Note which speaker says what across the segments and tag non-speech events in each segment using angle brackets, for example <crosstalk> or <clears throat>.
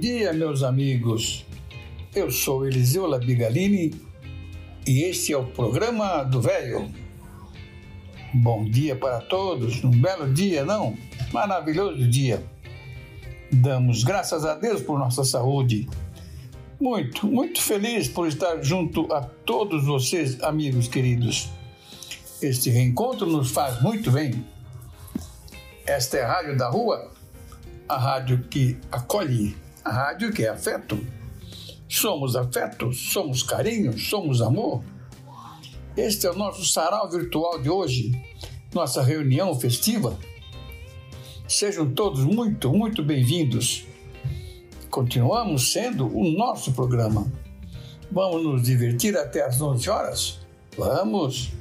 Speaker 1: Dia, meus amigos. Eu sou Eliseu Labigalini e este é o programa do Velho. Bom dia para todos, um belo dia, não? Maravilhoso dia. Damos graças a Deus por nossa saúde. Muito, muito feliz por estar junto a todos vocês, amigos queridos. Este reencontro nos faz muito bem. Esta é a Rádio da Rua, a rádio que acolhe, a rádio que é afeto. Somos afeto, somos carinho, somos amor. Este é o nosso sarau virtual de hoje, nossa reunião festiva. Sejam todos muito, muito bem-vindos. Continuamos sendo o nosso programa. Vamos nos divertir até às 11 horas? Vamos!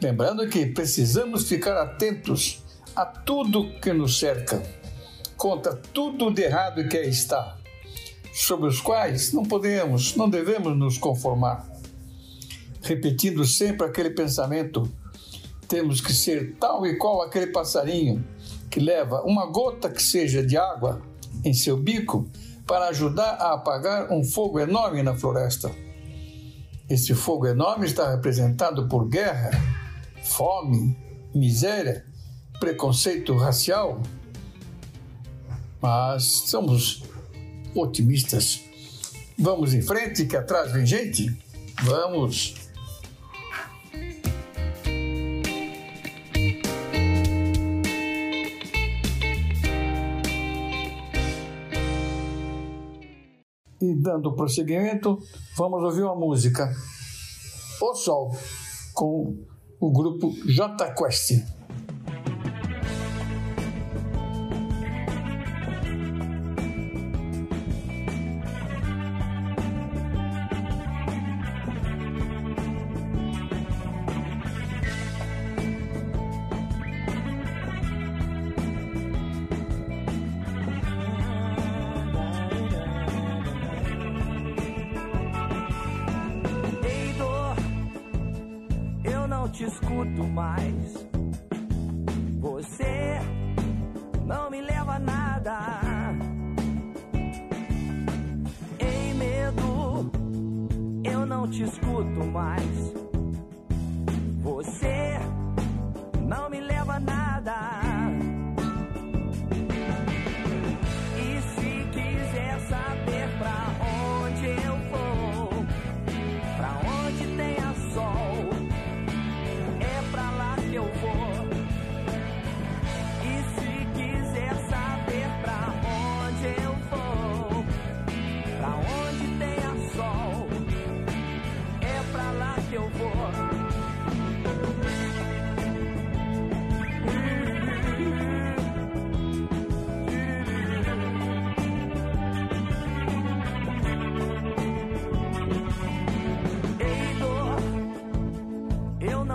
Speaker 1: Lembrando que precisamos ficar atentos a tudo que nos cerca, contra tudo de errado que aí está, sobre os quais não podemos, não devemos nos conformar. Repetindo sempre aquele pensamento temos que ser tal e qual aquele passarinho que leva uma gota que seja de água em seu bico para ajudar a apagar um fogo enorme na floresta. Esse fogo enorme está representado por guerra, fome, miséria, preconceito racial. Mas somos otimistas. Vamos em frente, que atrás vem gente. Vamos! E dando prosseguimento, vamos ouvir uma música. O Sol, com o grupo J Quest.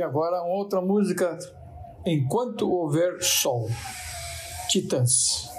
Speaker 2: E
Speaker 3: agora outra música, Enquanto Houver Sol, Titãs.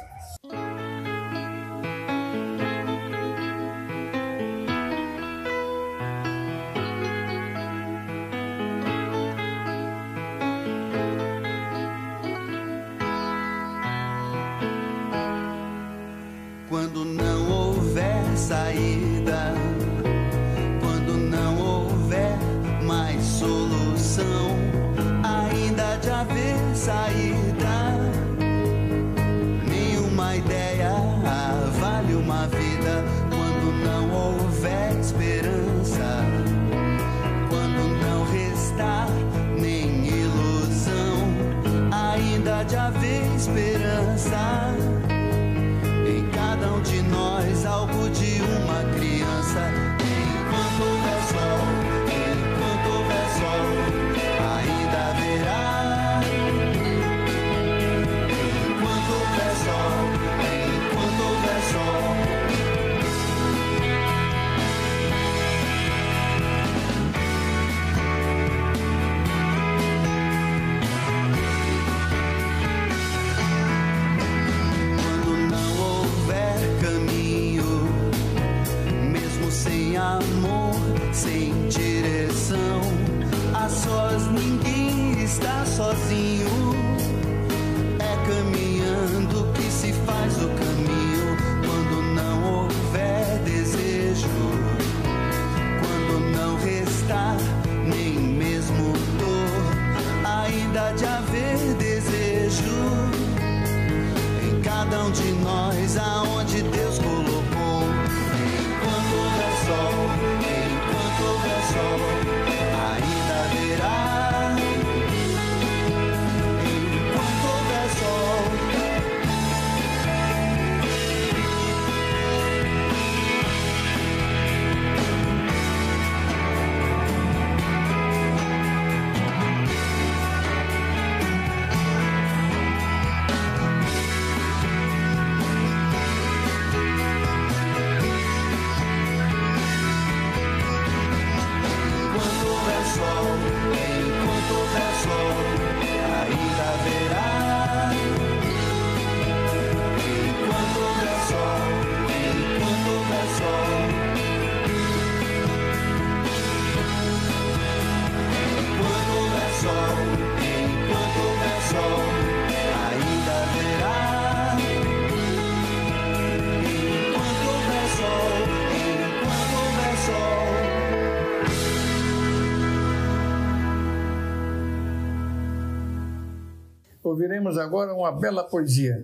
Speaker 3: Ouviremos agora uma bela poesia.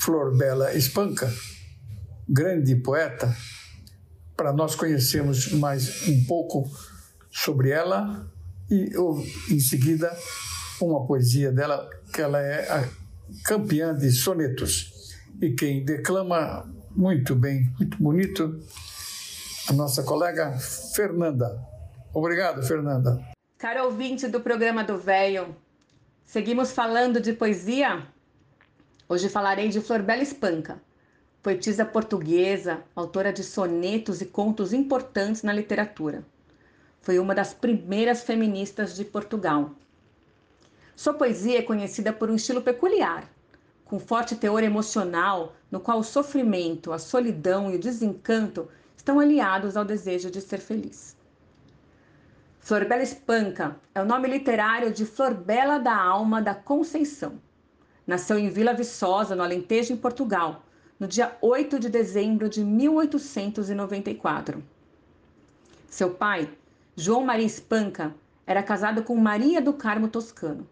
Speaker 3: Flor Bela Espanca, grande poeta, para nós conhecermos mais um pouco sobre ela e em seguida uma poesia dela que ela é a campeã de sonetos e quem declama muito bem, muito bonito, a nossa colega Fernanda. Obrigado, Fernanda.
Speaker 4: Caro ouvinte do programa do Véio, seguimos falando de poesia? Hoje falarei de Flor Bela Espanca, poetisa portuguesa, autora de sonetos e contos importantes na literatura. Foi uma das primeiras feministas de Portugal. Sua poesia é conhecida por um estilo peculiar, com forte teor emocional, no qual o sofrimento, a solidão e o desencanto estão aliados ao desejo de ser feliz. Flor Bela Espanca é o nome literário de Flor Bela da Alma da Conceição. Nasceu em Vila Viçosa, no Alentejo, em Portugal, no dia 8 de dezembro de 1894. Seu pai, João Maria Espanca, era casado com Maria do Carmo Toscano,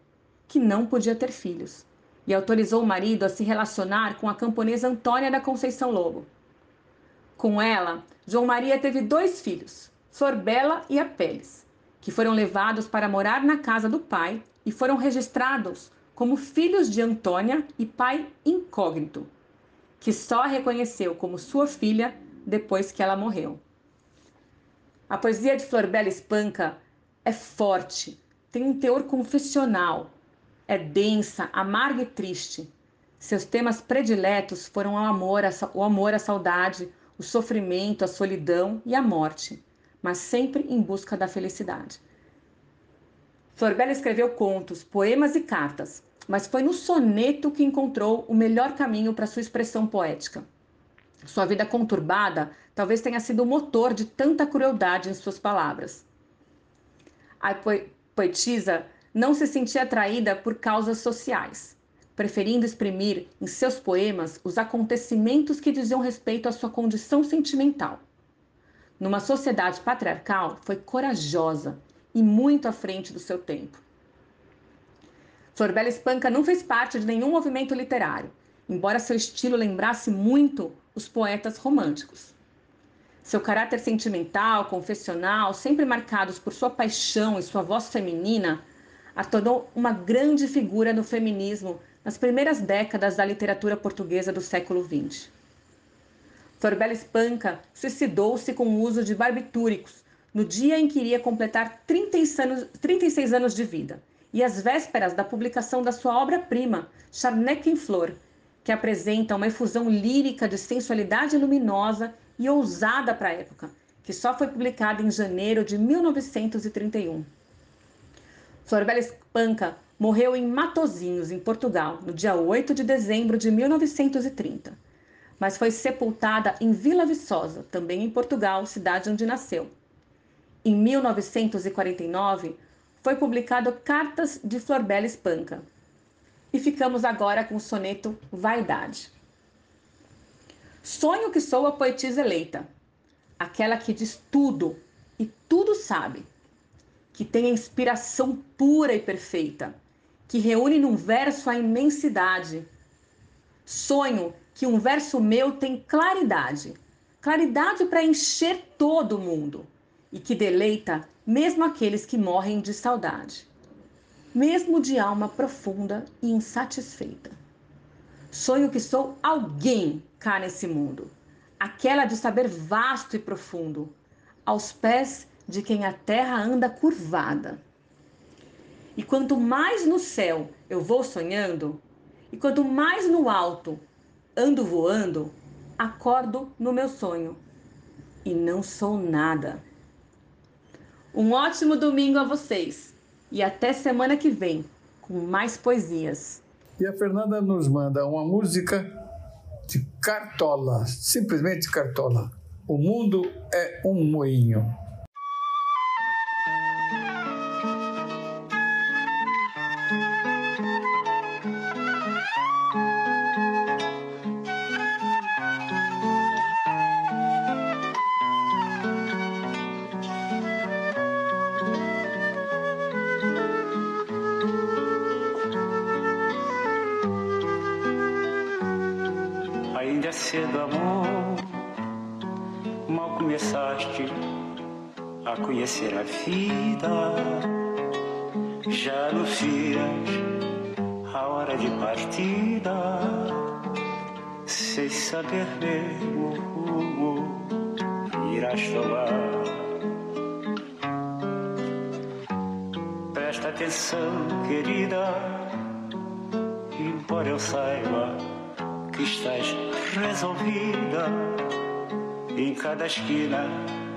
Speaker 4: que não podia ter filhos, e autorizou o marido a se relacionar com a camponesa Antônia da Conceição Lobo. Com ela, João Maria teve dois filhos, Flor Bela e Apeles, que foram levados para morar na casa do pai e foram registrados como filhos de Antônia e pai incógnito, que só a reconheceu como sua filha depois que ela morreu. A poesia de Flor Bela Espanca é forte, tem um teor confessional, é densa, amarga e triste. Seus temas prediletos foram o amor, o amor, a saudade, o sofrimento, a solidão e a morte, mas sempre em busca da felicidade. Florbela escreveu contos, poemas e cartas, mas foi no soneto que encontrou o melhor caminho para sua expressão poética. Sua vida conturbada talvez tenha sido o motor de tanta crueldade em suas palavras. A poetisa não se sentia atraída por causas sociais, preferindo exprimir em seus poemas os acontecimentos que diziam respeito à sua condição sentimental. Numa sociedade patriarcal, foi corajosa e muito à frente do seu tempo. Florbela Espanca não fez parte de nenhum movimento literário, embora seu estilo lembrasse muito os poetas românticos. Seu caráter sentimental, confessional, sempre marcados por sua paixão e sua voz feminina, a tornou uma grande figura no feminismo nas primeiras décadas da literatura portuguesa do século XX. Florbela Espanca suicidou-se com o uso de barbitúricos no dia em que iria completar 36 anos de vida e às vésperas da publicação da sua obra-prima, Charneck em Flor, que apresenta uma efusão lírica de sensualidade luminosa e ousada para a época, que só foi publicada em janeiro de 1931. Florbela Espanca morreu em Matozinhos, em Portugal, no dia 8 de dezembro de 1930, mas foi sepultada em Vila Viçosa, também em Portugal, cidade onde nasceu. Em 1949, foi publicado Cartas de Florbela Espanca. E ficamos agora com o soneto Vaidade. Sonho que sou a poetisa eleita, aquela que diz tudo e tudo sabe, que tem a inspiração pura e perfeita, que reúne num verso a imensidade. Sonho que um verso meu tem claridade, claridade para encher todo mundo e que deleita mesmo aqueles que morrem de saudade, mesmo de alma profunda e insatisfeita. Sonho que sou alguém cá nesse mundo, aquela de saber vasto e profundo, aos pés de quem a terra anda curvada. E quanto mais no céu eu vou sonhando, e quanto mais no alto ando voando, acordo no meu sonho e não sou nada. Um ótimo domingo a vocês e até semana que vem com mais poesias.
Speaker 1: E a Fernanda nos manda uma música de Cartola, simplesmente Cartola. O mundo é um moinho.
Speaker 5: Conhecer a vida. Já anuncias a hora de partida. Sem saber mesmo rumo irás tomar. Presta atenção, querida. Embora eu saiba que estás resolvida. Em cada esquina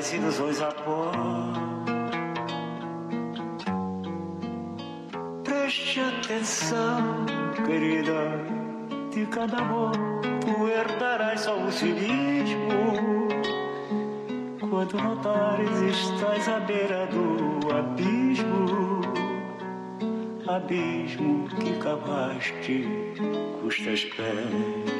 Speaker 5: as ilusões pó. Preste atenção, querida, de cada amor tu herdarás só o cinismo. Quando notares estás à beira do abismo, abismo que cavaste teus pés.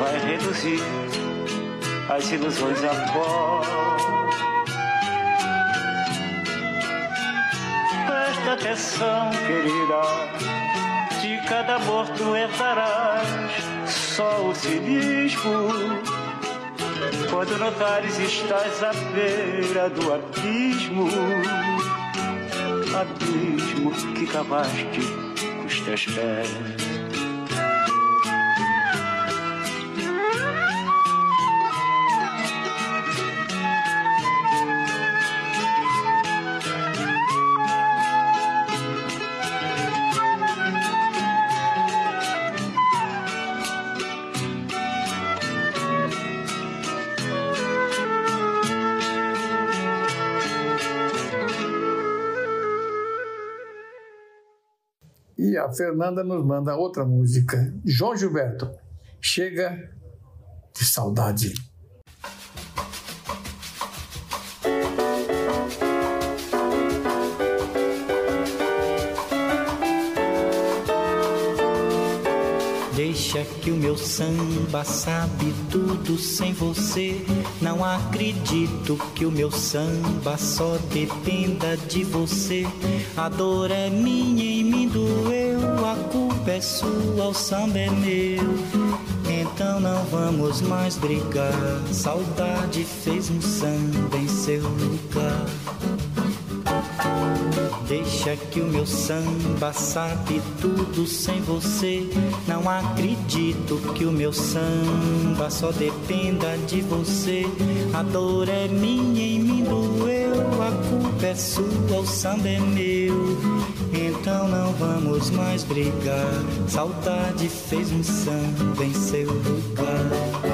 Speaker 6: vai reduzir as ilusões a pó. Presta atenção, querida, de cada amor tu herdarás só o cinismo. Quando notares estás à beira do abismo, abismo que cavaste com os teus pés.
Speaker 1: A Fernanda nos manda outra música. João Gilberto, Chega de Saudade.
Speaker 5: Deixa que o meu samba sabe tudo sem você. Não acredito que o meu samba só dependa de você. A dor é minha e me doeu. A culpa é sua, o samba é meu. Então não vamos mais brigar. Saudade fez um samba em seu lugar. Deixa que o meu samba sabe tudo sem você. Não acredito que o meu samba só dependa de você. A dor é minha e me doeu. A culpa é sua, o samba é meu. Então não vamos mais brigar. Saudade fez um samba em seu lugar.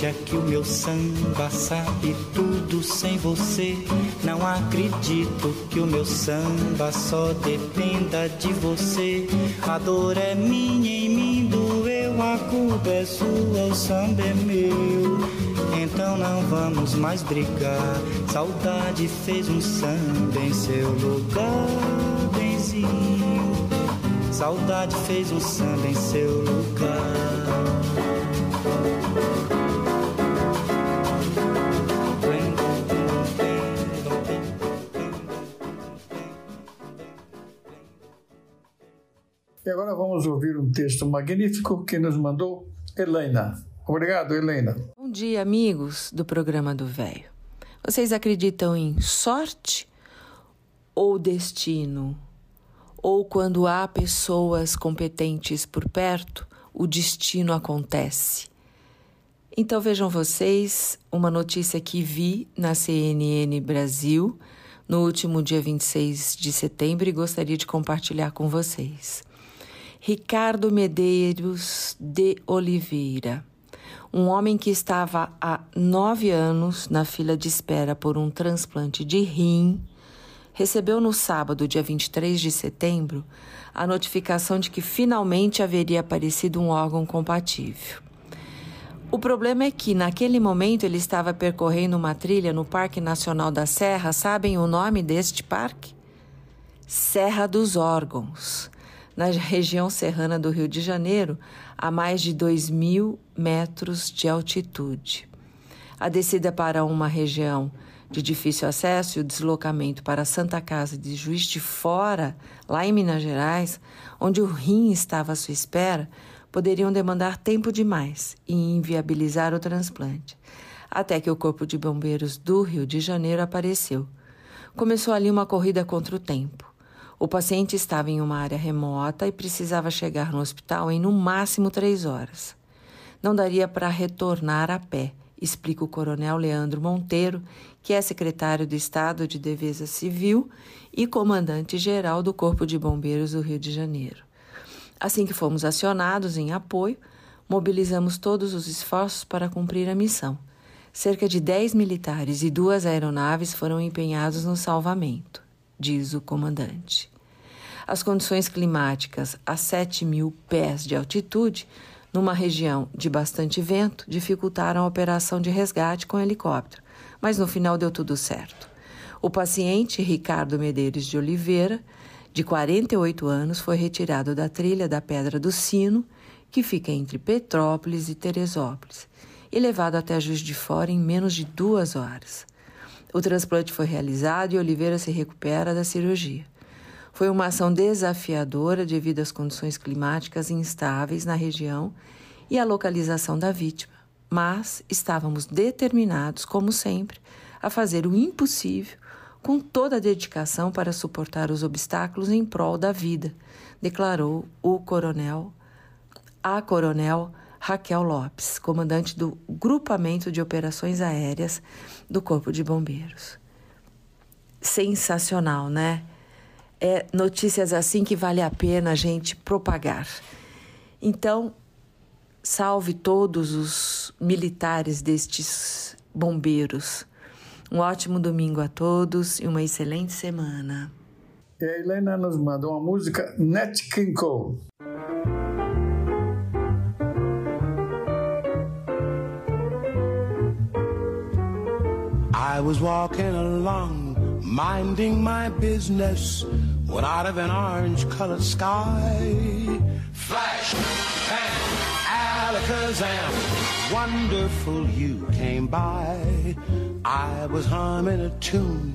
Speaker 5: Deixa que o meu samba sabe tudo sem você. Não acredito que o meu samba só dependa de você. A dor é minha e me doeu. A culpa é sua, o samba é meu. Então não vamos mais brigar. Saudade fez um samba em seu lugar, benzinho. Saudade fez um samba em seu lugar.
Speaker 1: E agora vamos ouvir um texto magnífico que nos mandou Helena. Obrigado, Helena.
Speaker 7: Bom dia, amigos do programa do Velho. Vocês acreditam em sorte ou destino? Ou quando há pessoas competentes por perto, o destino acontece? Então vejam vocês uma notícia que vi na CNN Brasil no último dia 26 de setembro e gostaria de compartilhar com vocês. Ricardo Medeiros de Oliveira, um homem que estava há nove anos na fila de espera por um transplante de rim, recebeu no sábado, dia 23 de setembro, a notificação de que finalmente haveria aparecido um órgão compatível. O problema é que, naquele momento, ele estava percorrendo uma trilha no Parque Nacional da Serra. Sabem o nome deste parque? Serra dos Órgãos na região serrana do Rio de Janeiro, a mais de 2 mil metros de altitude. A descida para uma região de difícil acesso e o deslocamento para a Santa Casa de Juiz de Fora, lá em Minas Gerais, onde o rim estava à sua espera, poderiam demandar tempo demais e inviabilizar o transplante. Até que o Corpo de Bombeiros do Rio de Janeiro apareceu. Começou ali uma corrida contra o tempo. O paciente estava em uma área remota e precisava chegar no hospital em no máximo três horas. Não daria para retornar a pé explica o coronel Leandro Monteiro, que é secretário do Estado de Defesa Civil e comandante-geral do Corpo de Bombeiros do Rio de Janeiro. Assim que fomos acionados em apoio, mobilizamos todos os esforços para cumprir a missão. Cerca de 10 militares e duas aeronaves foram empenhados no salvamento, diz o comandante. As condições climáticas a 7 mil pés de altitude numa região de bastante vento, dificultaram a operação de resgate com helicóptero, mas no final deu tudo certo. O paciente Ricardo Medeiros de Oliveira, de 48 anos, foi retirado da trilha da Pedra do Sino, que fica entre Petrópolis e Teresópolis, e levado até Juiz de Fora em menos de duas horas. O transplante foi realizado e Oliveira se recupera da cirurgia. Foi uma ação desafiadora devido às condições climáticas instáveis na região e à localização da vítima, mas estávamos determinados, como sempre, a fazer o impossível com toda a dedicação para suportar os obstáculos em prol da vida, declarou o coronel, a coronel Raquel Lopes, comandante do Grupamento de Operações Aéreas do Corpo de Bombeiros. Sensacional, né? é notícias assim que vale a pena a gente propagar. Então, salve todos os militares destes bombeiros. Um ótimo domingo a todos e uma excelente semana.
Speaker 1: E a Helena nos manda uma música Nat King Cole.
Speaker 8: I was walking along minding my business when out of an orange colored sky. Flash bang alakazam wonderful you came by. I was humming a tune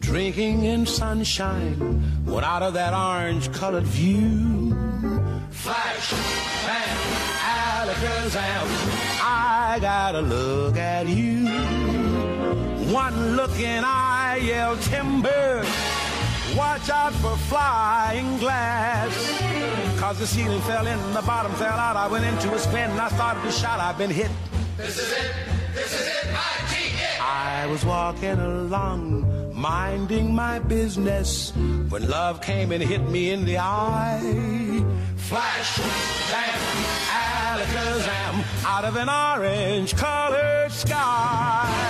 Speaker 8: drinking in sunshine when out of that orange colored view. Flash bang alakazam i gotta look at you one look and I yell timber. Watch out for flying glass. Cause the ceiling fell in, the bottom fell out. I went into a spin and I started to shout. I've been hit.
Speaker 9: This is it. This is it. I-T-it.
Speaker 8: I was walking along, minding my business, when love came and hit me in the eye. Flash, bam, alakazam, out of an orange colored sky.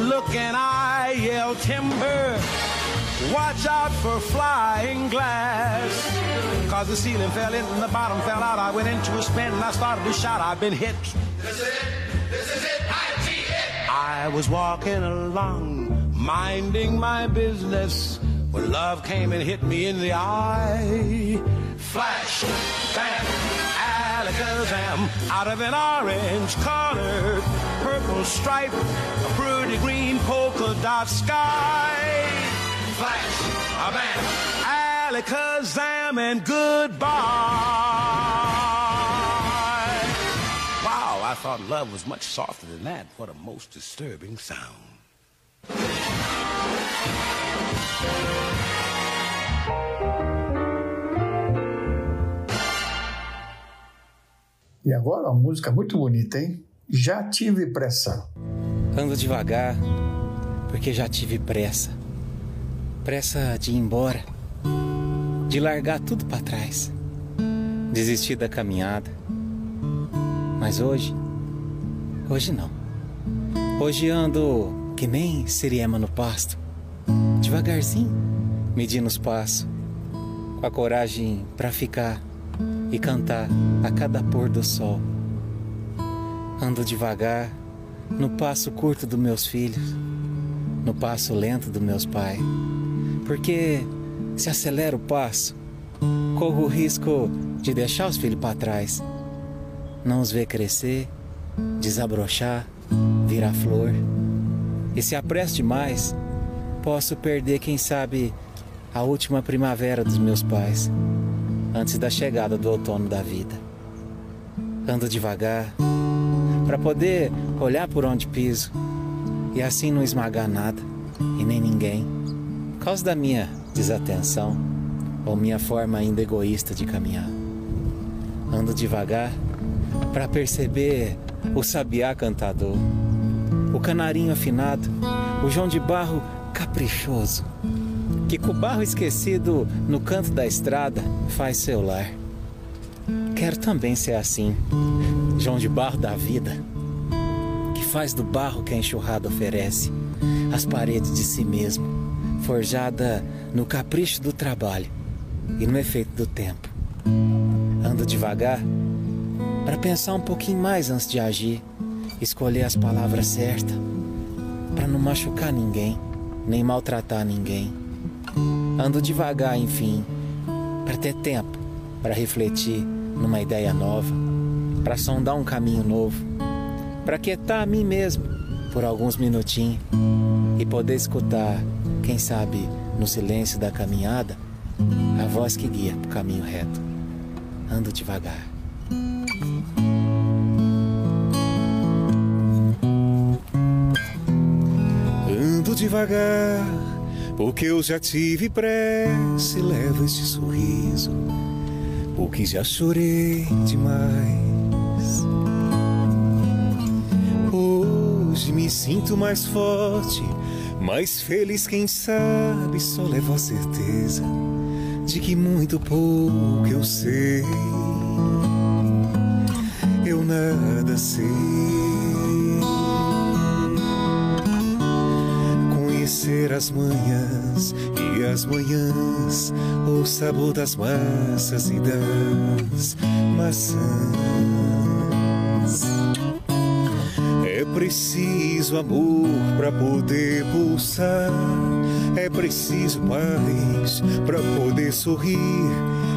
Speaker 8: Look and I yell timber. Watch out for flying glass. Cause the ceiling fell in and the bottom fell out. I went into a spin and I started to shout. I've been hit.
Speaker 9: This is it. This is it. I-T-it.
Speaker 8: I was walking along, minding my business, when love came and hit me in the eye. Flash, bam, alakazam, out of an orange colored purple stripe, a pretty green polka dot sky. Flash, a bam, alakazam, and goodbye. Wow, I thought love was much softer than that. What a most disturbing sound.
Speaker 1: E agora uma música muito bonita, hein? Já tive pressa.
Speaker 10: Ando devagar, porque já tive pressa. Pressa de ir embora, de largar tudo para trás, desistir da caminhada. Mas hoje, hoje não. Hoje ando que nem siriema no pasto, devagarzinho, medindo os passos, com a coragem para ficar e cantar a cada pôr do sol. Ando devagar, no passo curto dos meus filhos, no passo lento dos meus pais. Porque se acelera o passo, corro o risco de deixar os filhos para trás, não os ver crescer, desabrochar virar flor. E se apresso demais, posso perder, quem sabe, a última primavera dos meus pais, antes da chegada do outono da vida. Ando devagar, para poder olhar por onde piso e assim não esmagar nada e nem ninguém, por causa da minha desatenção ou minha forma ainda egoísta de caminhar. Ando devagar para perceber o sabiá cantador, o canarinho afinado, o João de Barro caprichoso, que com o barro esquecido no canto da estrada faz seu lar. Quero também ser assim, João de Barro da vida, que faz do barro que a enxurrada oferece as paredes de si mesmo, forjada no capricho do trabalho e no efeito do tempo. Ando devagar para pensar um pouquinho mais antes de agir, escolher as palavras certas, para não machucar ninguém, nem maltratar ninguém. Ando devagar, enfim, para ter tempo para refletir numa ideia nova, para sondar um caminho novo, para quietar a mim mesmo por alguns minutinhos e poder escutar, quem sabe, no silêncio da caminhada, a voz que guia para o caminho reto. Ando devagar.
Speaker 11: Ando devagar, porque eu já tive pressa levo este sorriso, porque já chorei demais. Hoje me sinto mais forte, mais feliz, quem sabe, só levo a certeza de que muito pouco eu sei. Eu nada sei. Conhecer as manhãs e as manhãs, o sabor das massas e das maçãs. É preciso amor para poder pulsar. É preciso paz para poder sorrir.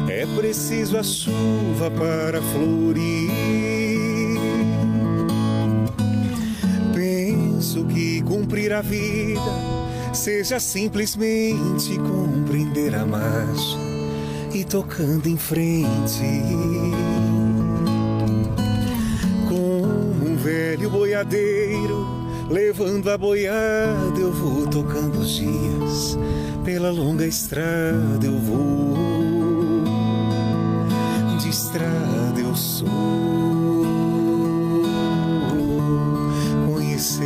Speaker 11: É preciso a chuva para florir. Penso que cumprir a vida seja simplesmente compreender a marcha e tocando em frente. Como um velho boiadeiro levando a boiada, eu vou tocando os dias. Pela longa estrada eu vou, de estrada eu sou.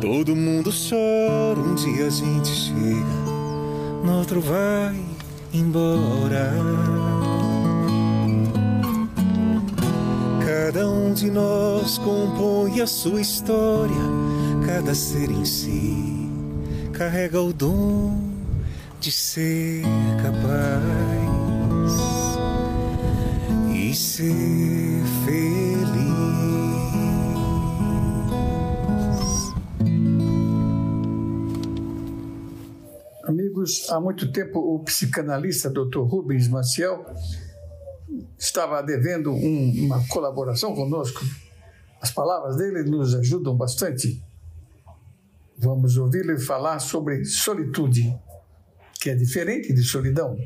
Speaker 11: todo mundo chora. Um dia a gente chega, no outro vai embora. Cada um de nós compõe a sua história, cada ser em si carrega o dom de ser capaz e ser
Speaker 1: Amigos, há muito tempo o psicanalista Dr. Rubens Maciel estava devendo um, uma colaboração conosco. As palavras dele nos ajudam bastante. Vamos ouvi-lo falar sobre solitude, que é diferente de solidão.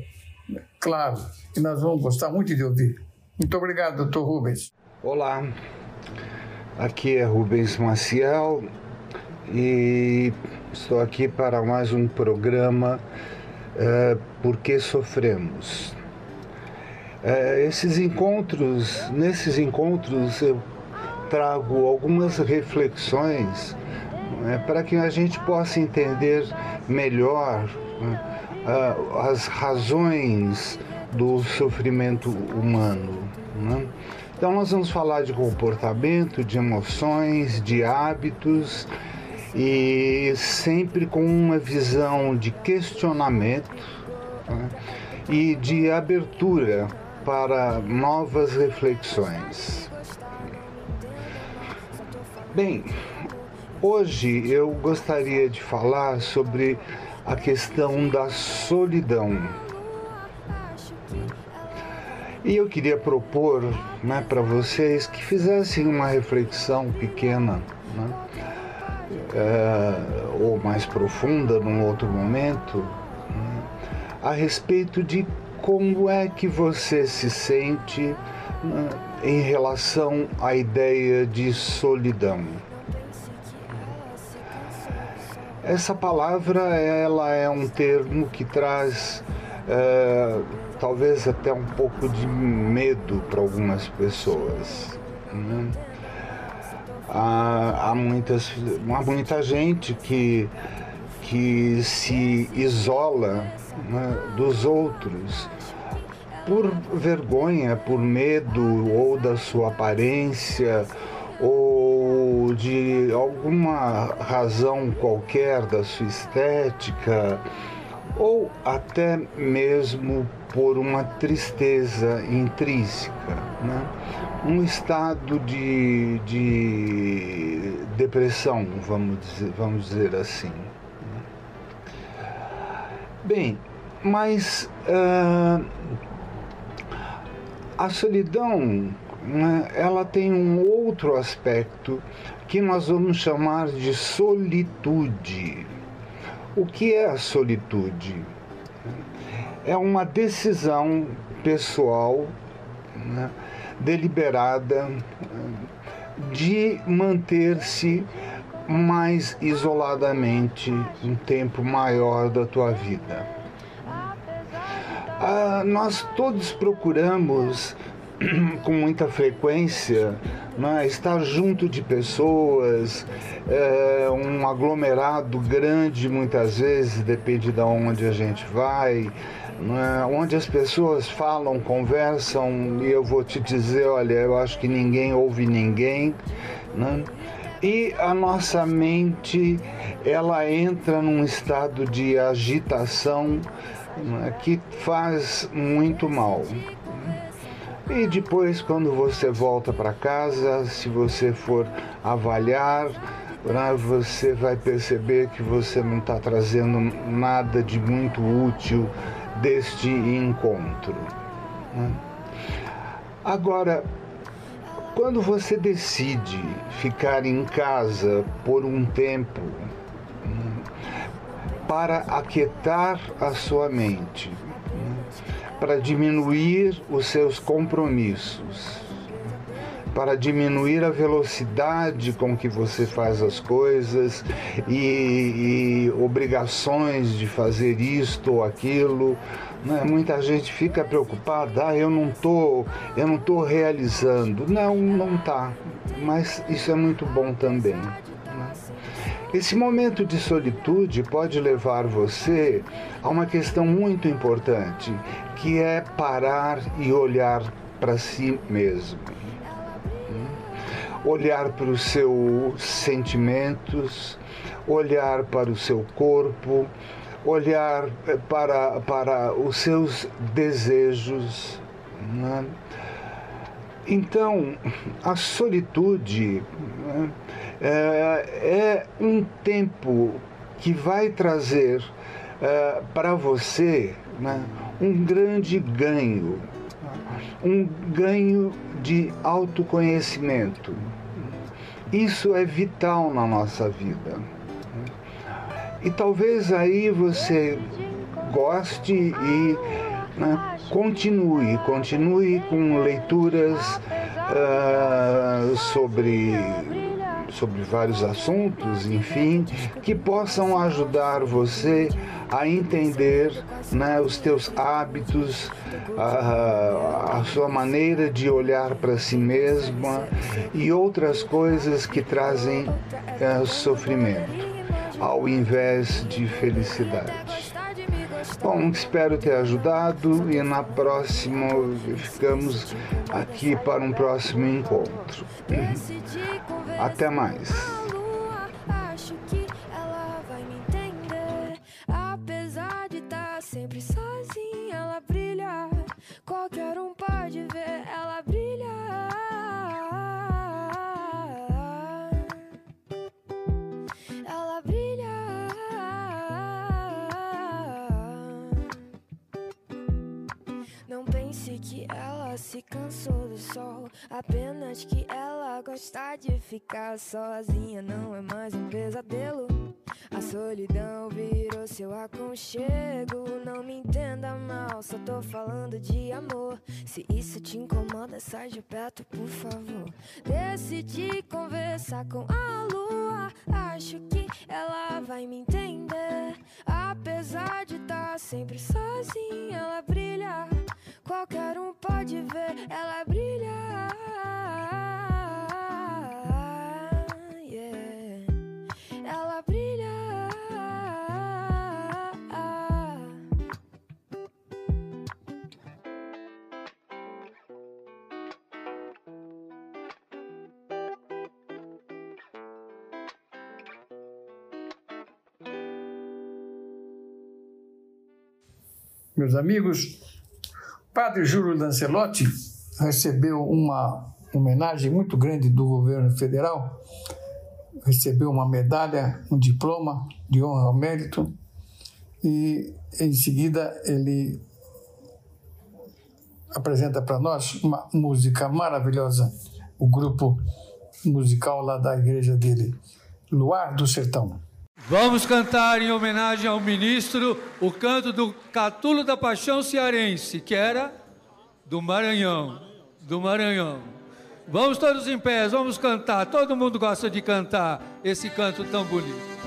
Speaker 1: Claro, e nós vamos gostar muito de ouvir. Muito obrigado, doutor Rubens.
Speaker 12: Olá, aqui é Rubens Maciel e estou aqui para mais um programa é, Por que Sofremos? É, esses encontros, nesses encontros eu trago algumas reflexões né, para que a gente possa entender melhor né, as razões do sofrimento humano. Né? Então nós vamos falar de comportamento, de emoções, de hábitos e sempre com uma visão de questionamento né, e de abertura para novas reflexões. Bem, hoje eu gostaria de falar sobre a questão da solidão. E eu queria propor né, para vocês que fizessem uma reflexão pequena, né, é, ou mais profunda num outro momento, né, a respeito de como é que você se sente né, em relação à ideia de solidão. Essa palavra ela é um termo que traz é, talvez até um pouco de medo para algumas pessoas. Né? Há, há, muitas, há muita gente que, que se isola né, dos outros por vergonha, por medo ou da sua aparência ou de alguma razão qualquer da sua estética ou até mesmo por uma tristeza intrínseca, né? Um estado de, de depressão, vamos dizer, vamos dizer assim. Bem, mas uh, a solidão né, ela tem um outro aspecto que nós vamos chamar de solitude. O que é a solitude? É uma decisão pessoal, né, deliberada, de manter-se mais isoladamente um tempo maior da tua vida. Ah, nós todos procuramos <clears throat> com muita frequência, né, estar junto de pessoas, é, um aglomerado grande muitas vezes, depende de onde a gente vai, onde as pessoas falam, conversam, e eu vou te dizer, olha, eu acho que ninguém ouve ninguém, né? e a nossa mente ela entra num estado de agitação né, que faz muito mal. E depois, quando você volta para casa, se você for avaliar, né, você vai perceber que você não está trazendo nada de muito útil deste encontro. Né? Agora, quando você decide ficar em casa por um tempo né, para aquietar a sua mente, para diminuir os seus compromissos, para diminuir a velocidade com que você faz as coisas e, e obrigações de fazer isto ou aquilo. Né? Muita gente fica preocupada, ah, eu não tô, eu não tô realizando. Não, não tá. Mas isso é muito bom também. Né? Esse momento de solitude pode levar você a uma questão muito importante, que é parar e olhar para si mesmo. Olhar para os seus sentimentos, olhar para o seu corpo, olhar para, para os seus desejos. Né? Então, a solitude né, é, é um tempo que vai trazer é, para você né, um grande ganho, um ganho de autoconhecimento. Isso é vital na nossa vida. E talvez aí você goste e né, continue, continue com leituras uh, sobre sobre vários assuntos, enfim, que possam ajudar você a entender né, os teus hábitos, a, a sua maneira de olhar para si mesma e outras coisas que trazem é, sofrimento, ao invés de felicidade. Bom, espero ter ajudado e na próxima ficamos aqui para um próximo encontro. Até mais.
Speaker 13: Apenas que ela gosta de ficar sozinha, não é mais um pesadelo. A solidão virou seu aconchego. Não me entenda mal, só tô falando de amor. Se isso te incomoda, sai de perto, por favor. Decidi conversar com a Acho que ela vai me entender. Apesar de estar sempre sozinha, ela brilha. Qualquer um pode ver, ela brilha.
Speaker 1: Meus amigos, Padre Júlio Lancelotti recebeu uma homenagem muito grande do governo federal, recebeu uma medalha, um diploma de honra ao mérito. E em seguida ele apresenta para nós uma música maravilhosa, o grupo musical lá da igreja dele, Luar do Sertão.
Speaker 14: Vamos cantar em homenagem ao ministro o canto do Catulo da Paixão Cearense, que era do Maranhão, do Maranhão. Vamos todos em pé, vamos cantar. Todo mundo gosta de cantar esse canto tão bonito.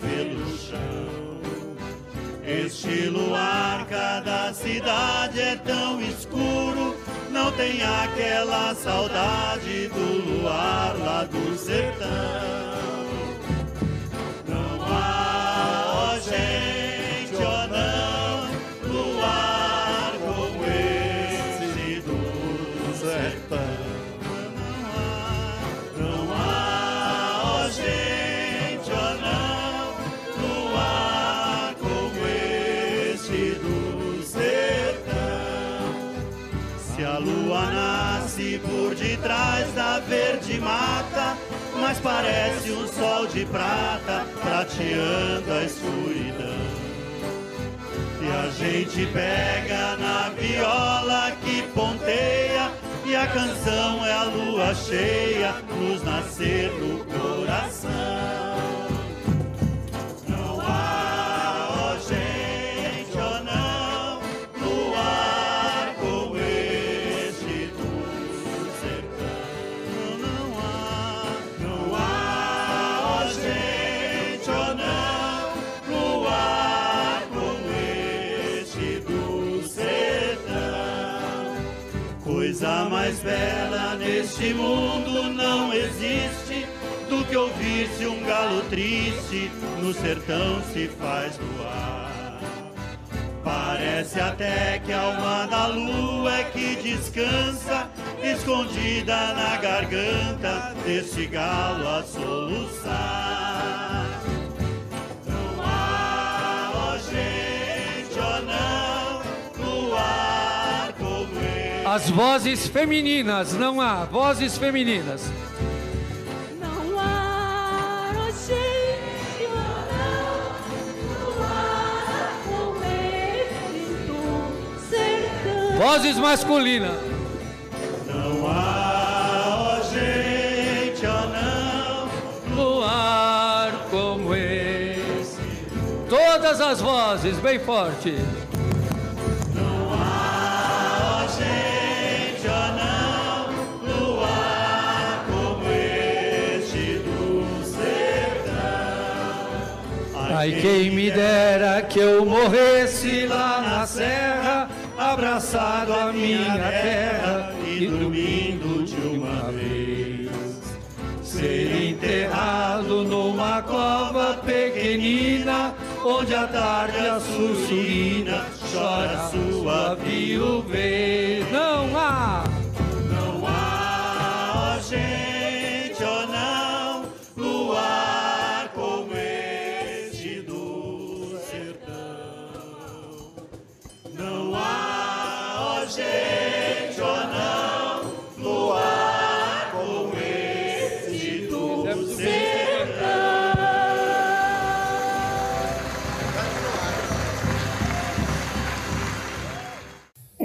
Speaker 15: Pelo chão. Este luar, cada cidade é tão escuro, não tem aquela saudade do luar lá do sertão. Por detrás da verde mata, mas parece um sol de prata prateando a escuridão. E a gente pega na viola que ponteia e a canção é a lua cheia, luz nascer no coração. Mais bela neste mundo não existe do que ouvir-se um galo triste no sertão se faz luar. Parece até que a alma da lua é que descansa, escondida na garganta desse galo a soluçar.
Speaker 14: As vozes femininas, não há vozes femininas.
Speaker 13: Não há, gente, ó não, luar como esse sertão.
Speaker 14: Vozes masculinas.
Speaker 15: Não há, ó gente, ó não,
Speaker 14: Luar como esse. Todas as vozes, bem forte. Ai, quem me dera que eu morresse lá na serra, abraçado à minha terra
Speaker 15: e dormindo de uma vez. Seria na cova pequenina, onde a tarde a surina chora sua viuvez.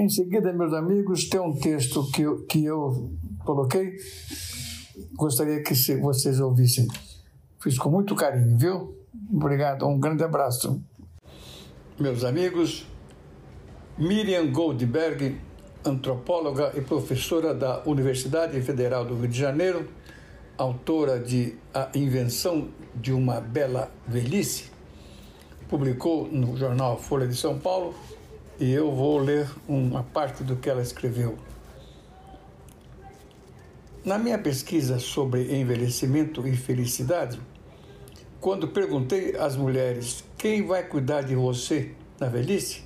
Speaker 1: Em seguida, meus amigos, tem um texto que eu, que eu coloquei. Gostaria que vocês ouvissem. Fiz com muito carinho, viu? Obrigado, um grande abraço. Meus amigos, Miriam Goldberg, antropóloga e professora da Universidade Federal do Rio de Janeiro, autora de A Invenção de uma Bela Velhice, publicou no jornal Folha de São Paulo e eu vou ler uma parte do que ela escreveu. Na minha pesquisa sobre envelhecimento e felicidade, quando perguntei às mulheres quem vai cuidar de você na velhice,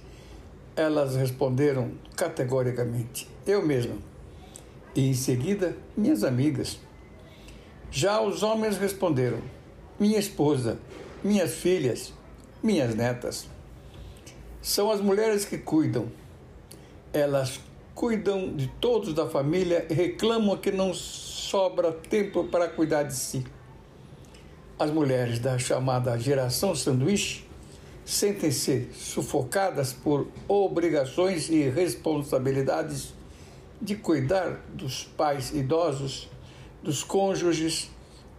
Speaker 1: elas responderam categoricamente: eu mesma. E em seguida, minhas amigas. Já os homens responderam: minha esposa, minhas filhas, minhas netas. São as mulheres que cuidam. Elas cuidam de todos da família e reclamam que não sobra tempo para cuidar de si. As mulheres da chamada geração sanduíche sentem-se sufocadas por obrigações e responsabilidades de cuidar dos pais idosos, dos cônjuges,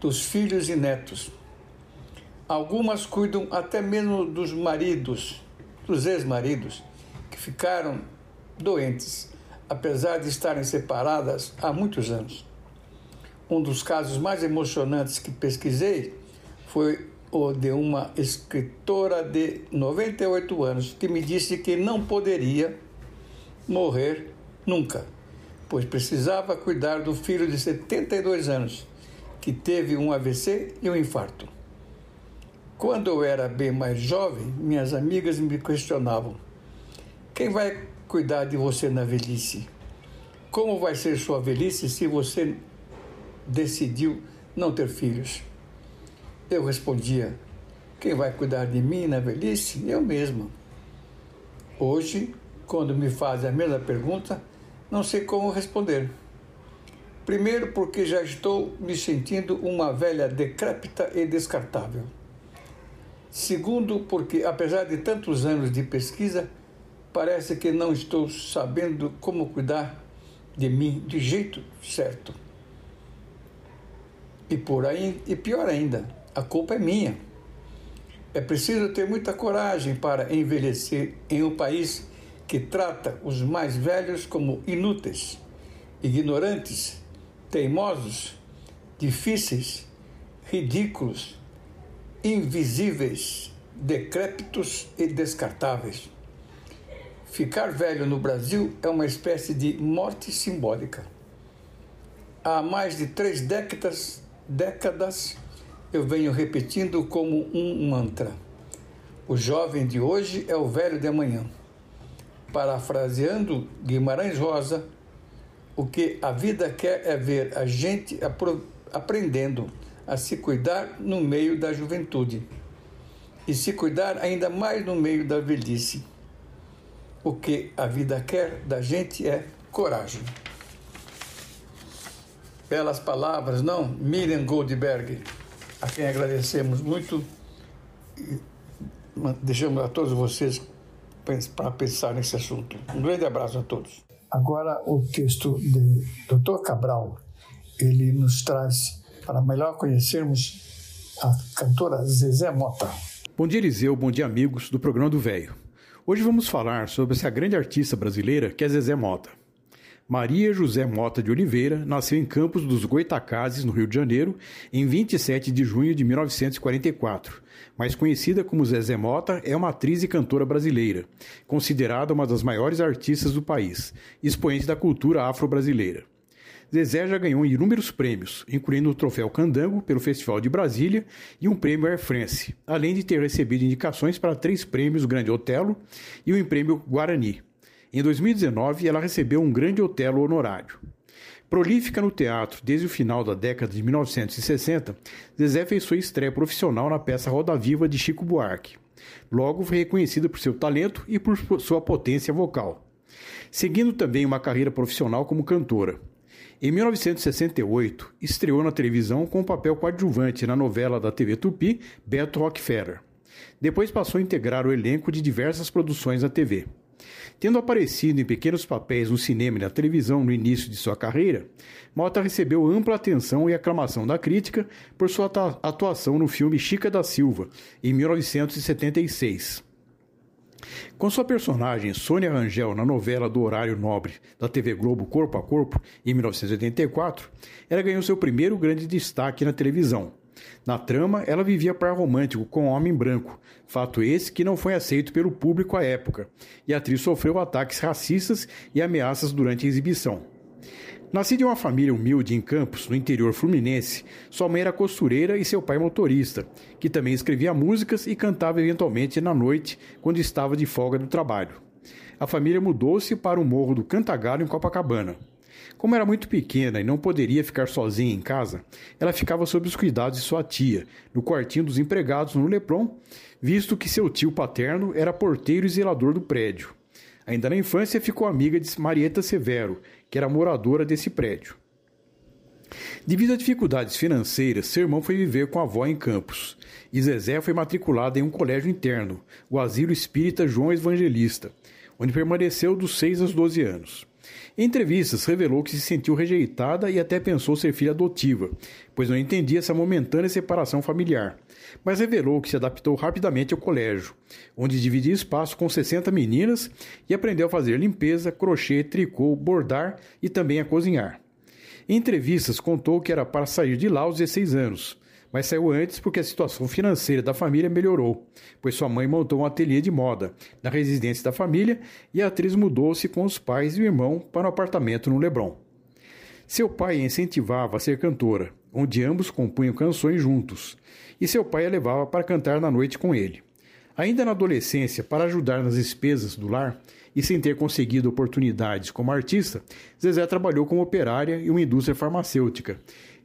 Speaker 1: dos filhos e netos. Algumas cuidam até mesmo dos maridos, dos ex-maridos, que ficaram doentes, apesar de estarem separadas há muitos anos. Um dos casos mais emocionantes que pesquisei foi o de uma escritora de 98 anos que me disse que não poderia morrer nunca, pois precisava cuidar do filho de 72 anos, que teve um AVC e um infarto. Quando eu era bem mais jovem, minhas amigas me questionavam: quem vai cuidar de você na velhice? Como vai ser sua velhice se você decidiu não ter filhos? Eu respondia: quem vai cuidar de mim na velhice? Eu mesma. Hoje, quando me fazem a mesma pergunta, não sei como responder. Primeiro, porque já estou me sentindo uma velha decrépita e descartável. Segundo, porque apesar de tantos anos de pesquisa, parece que não estou sabendo como cuidar de mim de jeito certo. E por aí, e pior ainda, a culpa é minha. É preciso ter muita coragem para envelhecer em um país que trata os mais velhos como inúteis, ignorantes, teimosos, difíceis, ridículos, invisíveis, decrépitos e descartáveis. Ficar velho no Brasil é uma espécie de morte simbólica. Há mais de três décadas, décadas eu venho repetindo como um mantra. O jovem de hoje é o velho de amanhã. Parafraseando Guimarães Rosa, o que a vida quer é ver a gente aprendendo a se cuidar no meio da juventude e se cuidar ainda mais no meio da velhice. O que a vida quer da gente é coragem. Belas palavras, não? Miriam Goldberg, a quem agradecemos muito e deixamos a todos vocês para pensar nesse assunto. Um grande abraço a todos. Agora o texto de Dr. Cabral, ele nos traz para melhor conhecermos a cantora Zezé Mota.
Speaker 16: Bom dia, Eliseu. Bom dia, amigos do programa do Velho. Hoje vamos falar sobre essa grande artista brasileira que é Zezé Mota. Maria José Mota de Oliveira nasceu em Campos dos Goitacazes, no Rio de Janeiro, em 27 de junho de 1944. Mais conhecida como Zezé Mota, é uma atriz e cantora brasileira, considerada uma das maiores artistas do país, expoente da cultura afro-brasileira. Zezé já ganhou inúmeros prêmios, incluindo o troféu Candango pelo Festival de Brasília e um prêmio Air France, além de ter recebido indicações para três prêmios Grande Otelo e um prêmio Guarani. Em 2019, ela recebeu um Grande Otelo honorário. Prolífica no teatro desde o final da década de 1960, Zezé fez sua estreia profissional na peça Roda Viva de Chico Buarque. Logo foi reconhecida por seu talento e por sua potência vocal. Seguindo também uma carreira profissional como cantora. Em 1968, estreou na televisão com um papel coadjuvante na novela da TV Tupi, Beto Rockefeller. Depois passou a integrar o elenco de diversas produções na TV. Tendo aparecido em pequenos papéis no cinema e na televisão no início de sua carreira, Mota recebeu ampla atenção e aclamação da crítica por sua atuação no filme Chica da Silva, em 1976. Com sua personagem Sônia Rangel na novela do horário nobre da TV Globo Corpo a Corpo, em 1984, ela ganhou seu primeiro grande destaque na televisão. Na trama, ela vivia par romântico com um homem branco, fato esse que não foi aceito pelo público à época, e a atriz sofreu ataques racistas e ameaças durante a exibição. Nascida em uma família humilde em Campos, no interior fluminense, sua mãe era costureira e seu pai motorista, que também escrevia músicas e cantava eventualmente na noite quando estava de folga do trabalho. A família mudou-se para o morro do Cantagalo em Copacabana. Como era muito pequena e não poderia ficar sozinha em casa, ela ficava sob os cuidados de sua tia, no quartinho dos empregados no Leblon, visto que seu tio paterno era porteiro e zelador do prédio. Ainda na infância ficou amiga de Marieta Severo, que era moradora desse prédio. Devido a dificuldades financeiras, seu irmão foi viver com a avó em Campos, e Zezé foi matriculada em um colégio interno, o Asilo Espírita João Evangelista, onde permaneceu dos 6 aos 12 anos. Em entrevistas, revelou que se sentiu rejeitada e até pensou ser filha adotiva, pois não entendia essa momentânea separação familiar. Mas revelou que se adaptou rapidamente ao colégio, onde dividia espaço com 60 meninas e aprendeu a fazer limpeza, crochê, tricô, bordar e também a cozinhar. Em entrevistas, contou que era para sair de lá aos 16 anos, mas saiu antes porque a situação financeira da família melhorou, pois sua mãe montou um ateliê de moda na residência da família e a atriz mudou-se com os pais e o irmão para um apartamento no Leblon. Seu pai a incentivava a ser cantora, onde ambos compunham canções juntos, e seu pai a levava para cantar na noite com ele. Ainda na adolescência, para ajudar nas despesas do lar e sem ter conseguido oportunidades como artista, Zezé trabalhou como operária em uma indústria farmacêutica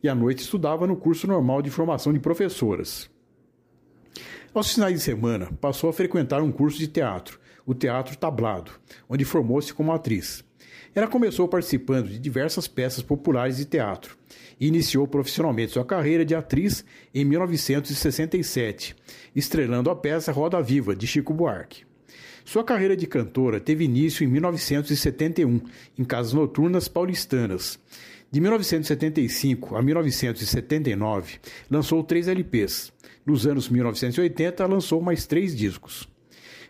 Speaker 16: e à noite estudava no curso normal de formação de professoras. Aos finais de semana, passou a frequentar um curso de teatro, o Teatro Tablado, onde formou-se como atriz. Ela começou participando de diversas peças populares de teatro e iniciou profissionalmente sua carreira de atriz em 1967, estrelando a peça Roda Viva, de Chico Buarque. Sua carreira de cantora teve início em 1971, em casas noturnas paulistanas, de 1975 a 1979, lançou três LPs. Nos anos 1980, lançou mais três discos.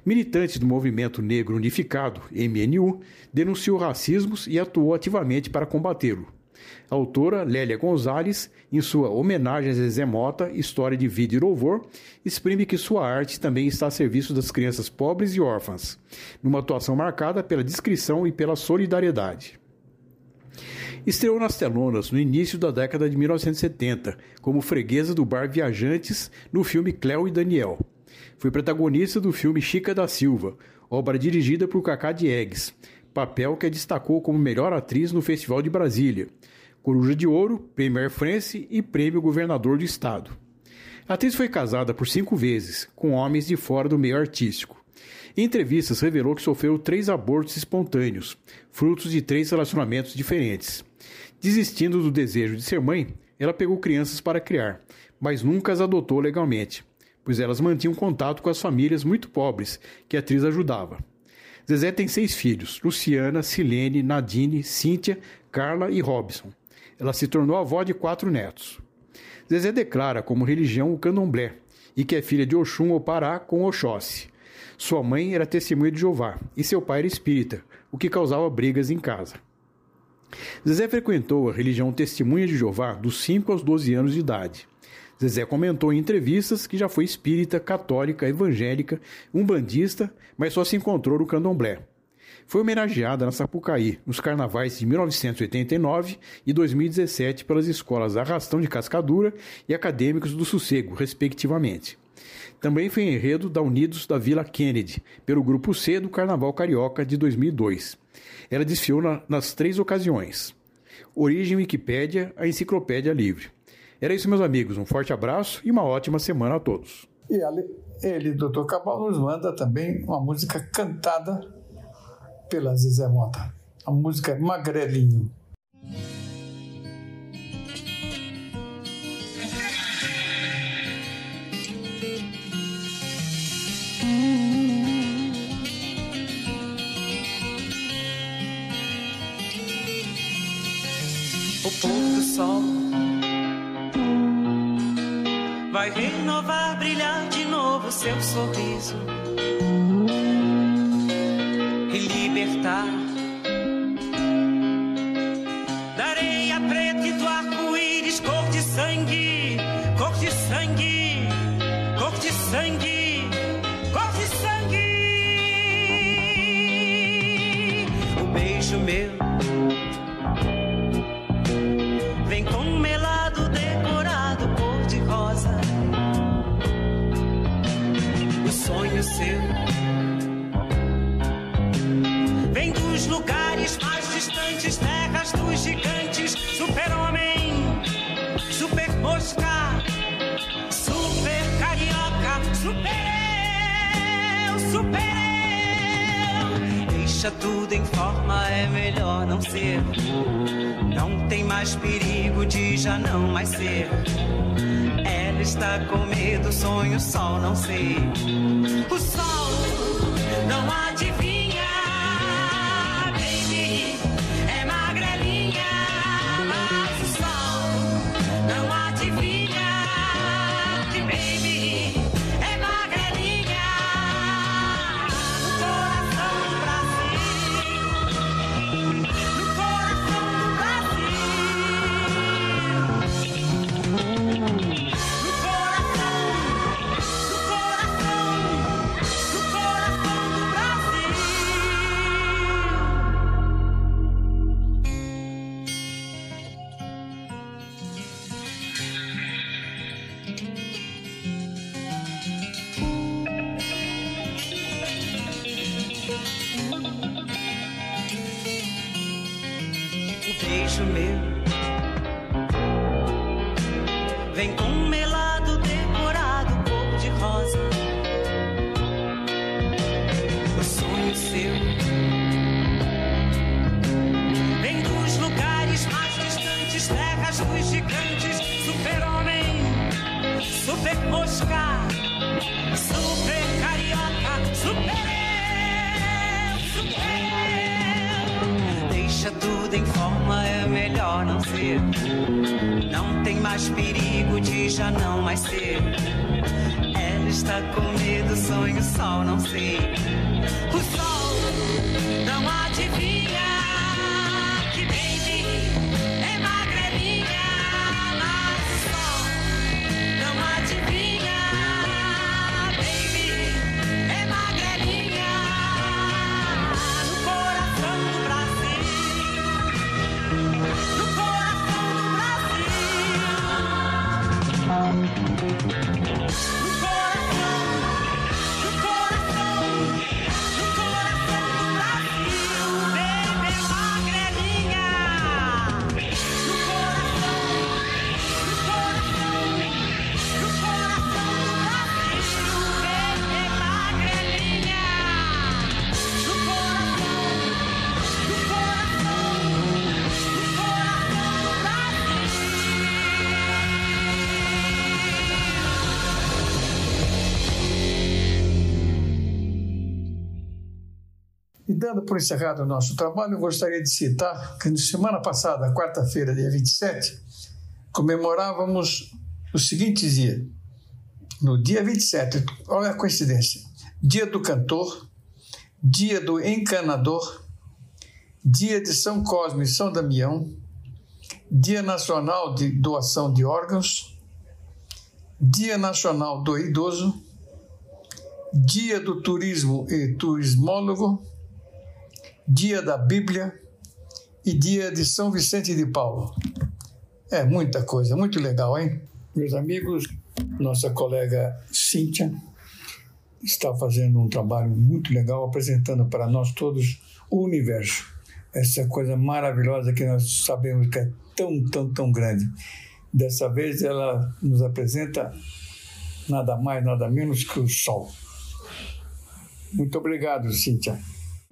Speaker 16: Militante do Movimento Negro Unificado, MNU, denunciou racismos e atuou ativamente para combatê-lo. A autora Lélia Gonzalez, em sua homenagem a Zezé Mota, História de Vida e Louvor, exprime que sua arte também está a serviço das crianças pobres e órfãs, numa atuação marcada pela discrição e pela solidariedade. Estreou nas telonas no início da década de 1970, como freguesa do bar Viajantes no filme Cléo e Daniel. Foi protagonista do filme Chica da Silva, obra dirigida por Cacá Diegues, papel que a destacou como melhor atriz no Festival de Brasília, Coruja de Ouro, Prêmio Air France e Prêmio Governador do Estado. A atriz foi casada por cinco vezes, com homens de fora do meio artístico. Em entrevistas, revelou que sofreu três abortos espontâneos, frutos de três relacionamentos diferentes. Desistindo do desejo de ser mãe, ela pegou crianças para criar, mas nunca as adotou legalmente, pois elas mantinham contato com as famílias muito pobres que a atriz ajudava. Zezé tem seis filhos: Luciana, Silene, Nadine, Cíntia, Carla e Robson. Ela se tornou avó de quatro netos. Zezé declara como religião o candomblé e que é filha de Oxum ou Pará com Oxóssi. Sua mãe era testemunha de Jeová e seu pai era espírita, o que causava brigas em casa. Zezé frequentou a religião Testemunha de Jeová dos 5 aos 12 anos de idade. Zezé comentou em entrevistas que já foi espírita, católica, evangélica, umbandista, mas só se encontrou no candomblé. foi homenageada na Sapucaí nos carnavais de 1989 e 2017 pelas escolas Arrastão de Cascadura e Acadêmicos do Sossego, respectivamente. Também foi enredo da Unidos da Vila Kennedy, pelo Grupo C do Carnaval Carioca de 2002. Ela desfiou na, nas três ocasiões. Origem Wikipédia, a enciclopédia livre. Era isso, meus amigos. Um forte abraço e uma ótima semana a todos.
Speaker 1: E ele, Dr. Cabal, nos manda também uma música cantada pela Zezé Mota. A música é Magrelinho.
Speaker 17: Vai renovar, brilhar de novo seu sorriso. E libertar. Da areia preta e do arco-íris, cor de sangue, cor de sangue, cor de sangue, vem dos lugares mais distantes, terras dos gigantes, super-homem, super mosca, super carioca, super eu, super eu. Deixa tudo em forma, é melhor não ser. Não tem mais perigo de já não mais ser. Está com medo, sonho, sol, não sei. O sol
Speaker 1: dando por encerrado o nosso trabalho, eu gostaria de citar que na semana passada, quarta-feira, dia 27, comemorávamos o seguinte dia. No dia 27, olha a coincidência: Dia do Cantor, Dia do Encanador, Dia de São Cosme e São Damião, Dia Nacional de Doação de Órgãos, Dia Nacional do Idoso, Dia do Turismo e Turismólogo, dia da Bíblia e dia de São Vicente de Paulo. É muita coisa, muito legal, hein? Meus amigos, nossa colega Cíntia está fazendo um trabalho muito legal apresentando para nós todos o universo. Essa coisa maravilhosa que nós sabemos que é tão, tão, tão grande. Dessa vez ela nos apresenta nada mais, nada menos que o Sol. Muito obrigado, Cíntia.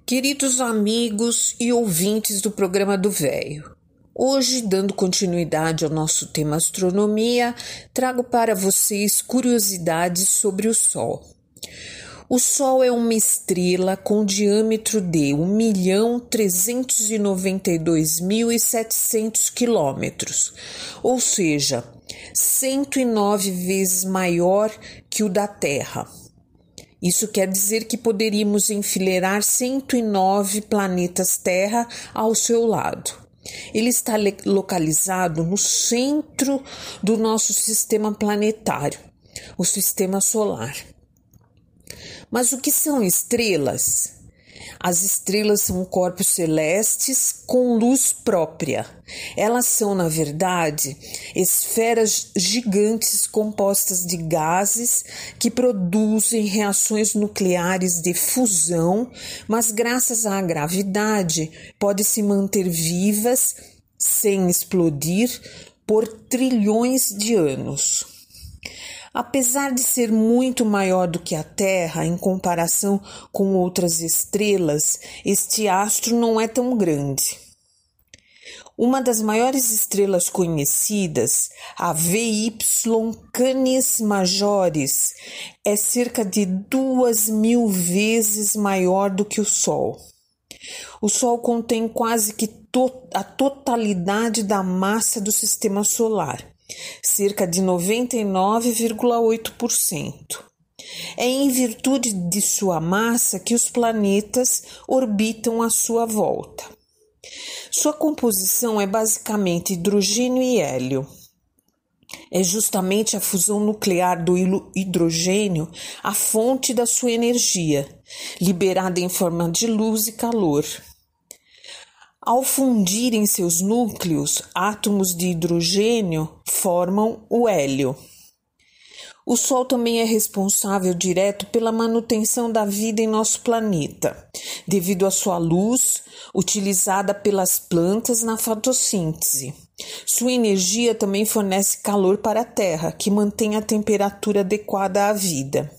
Speaker 18: Queridos amigos e ouvintes do programa do Véio, hoje, dando continuidade ao nosso tema astronomia, trago para vocês curiosidades sobre o Sol. O Sol é uma estrela com diâmetro de 1.392.700 quilômetros, ou seja, 109 vezes maior que o da Terra. Isso quer dizer que poderíamos enfileirar 109 planetas Terra ao seu lado. Ele está localizado no centro do nosso sistema planetário, o sistema solar. Mas o que são estrelas? As estrelas são corpos celestes com luz própria. Elas são, na verdade, esferas gigantes compostas de gases que produzem reações nucleares de fusão, mas graças à gravidade podem se manter vivas sem explodir por trilhões de anos. Apesar de ser muito maior do que a Terra em comparação com outras estrelas, este astro não é tão grande. Uma das maiores estrelas conhecidas, a VY Canis Majoris, é cerca de duas mil vezes maior do que o Sol. O Sol contém quase que to a totalidade da massa do sistema solar cerca de 99,8%. É em virtude de sua massa que os planetas orbitam à sua volta. Sua composição é basicamente hidrogênio e hélio. É justamente a fusão nuclear do hidrogênio a fonte da sua energia, liberada em forma de luz e calor. Ao fundirem seus núcleos, átomos de hidrogênio formam o hélio. O Sol também é responsável direto pela manutenção da vida em nosso planeta, devido à sua luz utilizada pelas plantas na fotossíntese. Sua energia também fornece calor para a Terra, que mantém a temperatura adequada à vida.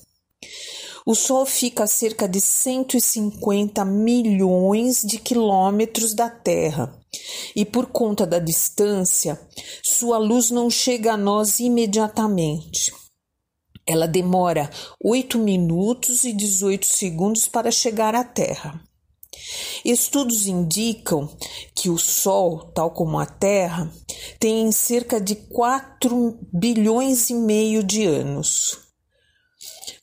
Speaker 18: O Sol fica a cerca de 150 milhões de quilômetros da Terra e, por conta da distância, sua luz não chega a nós imediatamente. Ela demora 8 minutos e 18 segundos para chegar à Terra. Estudos indicam que o Sol, tal como a Terra, tem cerca de 4 bilhões e meio de anos.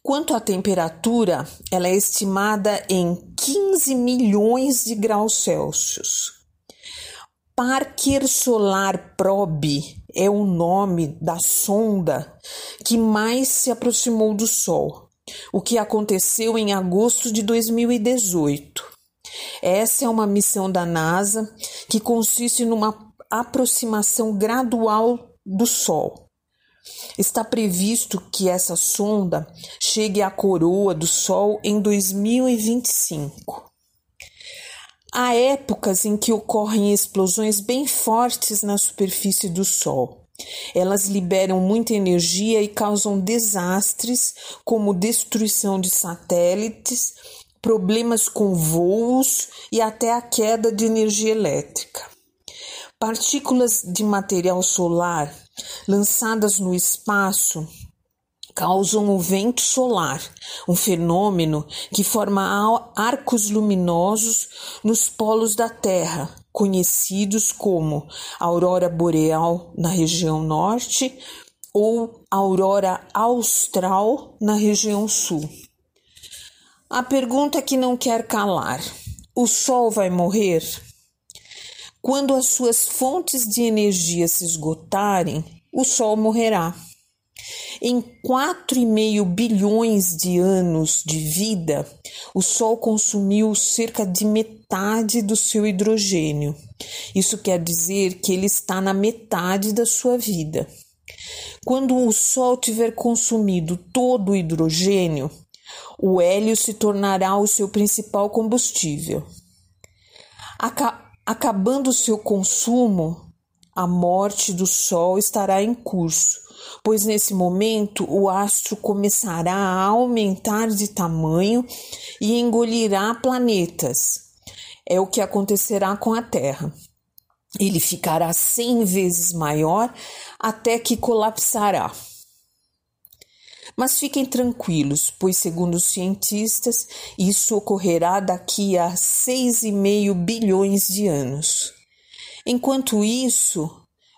Speaker 18: Quanto à temperatura, ela é estimada em 15 milhões de graus Celsius. Parker Solar Probe é o nome da sonda que mais se aproximou do Sol, o que aconteceu em agosto de 2018. Essa é uma missão da NASA que consiste numa aproximação gradual do Sol. Está previsto que essa sonda chegue à coroa do Sol em 2025. Há épocas em que ocorrem explosões bem fortes na superfície do Sol. Elas liberam muita energia e causam desastres, como destruição de satélites, problemas com voos e até a queda de energia elétrica. Partículas de material solar lançadas no espaço causam o vento solar, um fenômeno que forma arcos luminosos nos polos da Terra, conhecidos como aurora boreal na região norte ou aurora austral na região sul. A pergunta que não quer calar: o Sol vai morrer? Quando as suas fontes de energia se esgotarem, o Sol morrerá. Em 4,5 bilhões de anos de vida, o Sol consumiu cerca de metade do seu hidrogênio. Isso quer dizer que ele está na metade da sua vida. Quando o Sol tiver consumido todo o hidrogênio, o hélio se tornará o seu principal combustível. Acabando seu consumo, a morte do Sol estará em curso, pois nesse momento o astro começará a aumentar de tamanho e engolirá planetas. É o que acontecerá com a Terra. Ele ficará cem vezes maior até que colapsará. Mas fiquem tranquilos, pois, segundo os cientistas, isso ocorrerá daqui a 6,5 bilhões de anos. Enquanto isso,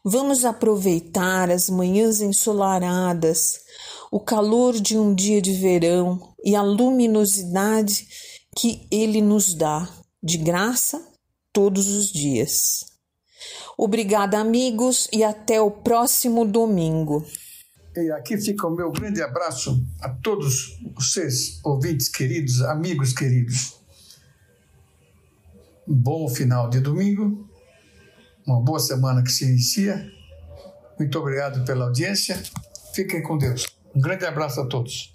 Speaker 18: vamos aproveitar as manhãs ensolaradas, o calor de um dia de verão e a luminosidade que ele nos dá, de graça, todos os dias. Obrigada, amigos, e até o próximo domingo.
Speaker 1: E aqui fica o meu grande abraço a todos vocês, ouvintes queridos, amigos queridos. Um bom final de domingo, uma boa semana que se inicia. Muito obrigado pela audiência. Fiquem com Deus. Um grande abraço a todos.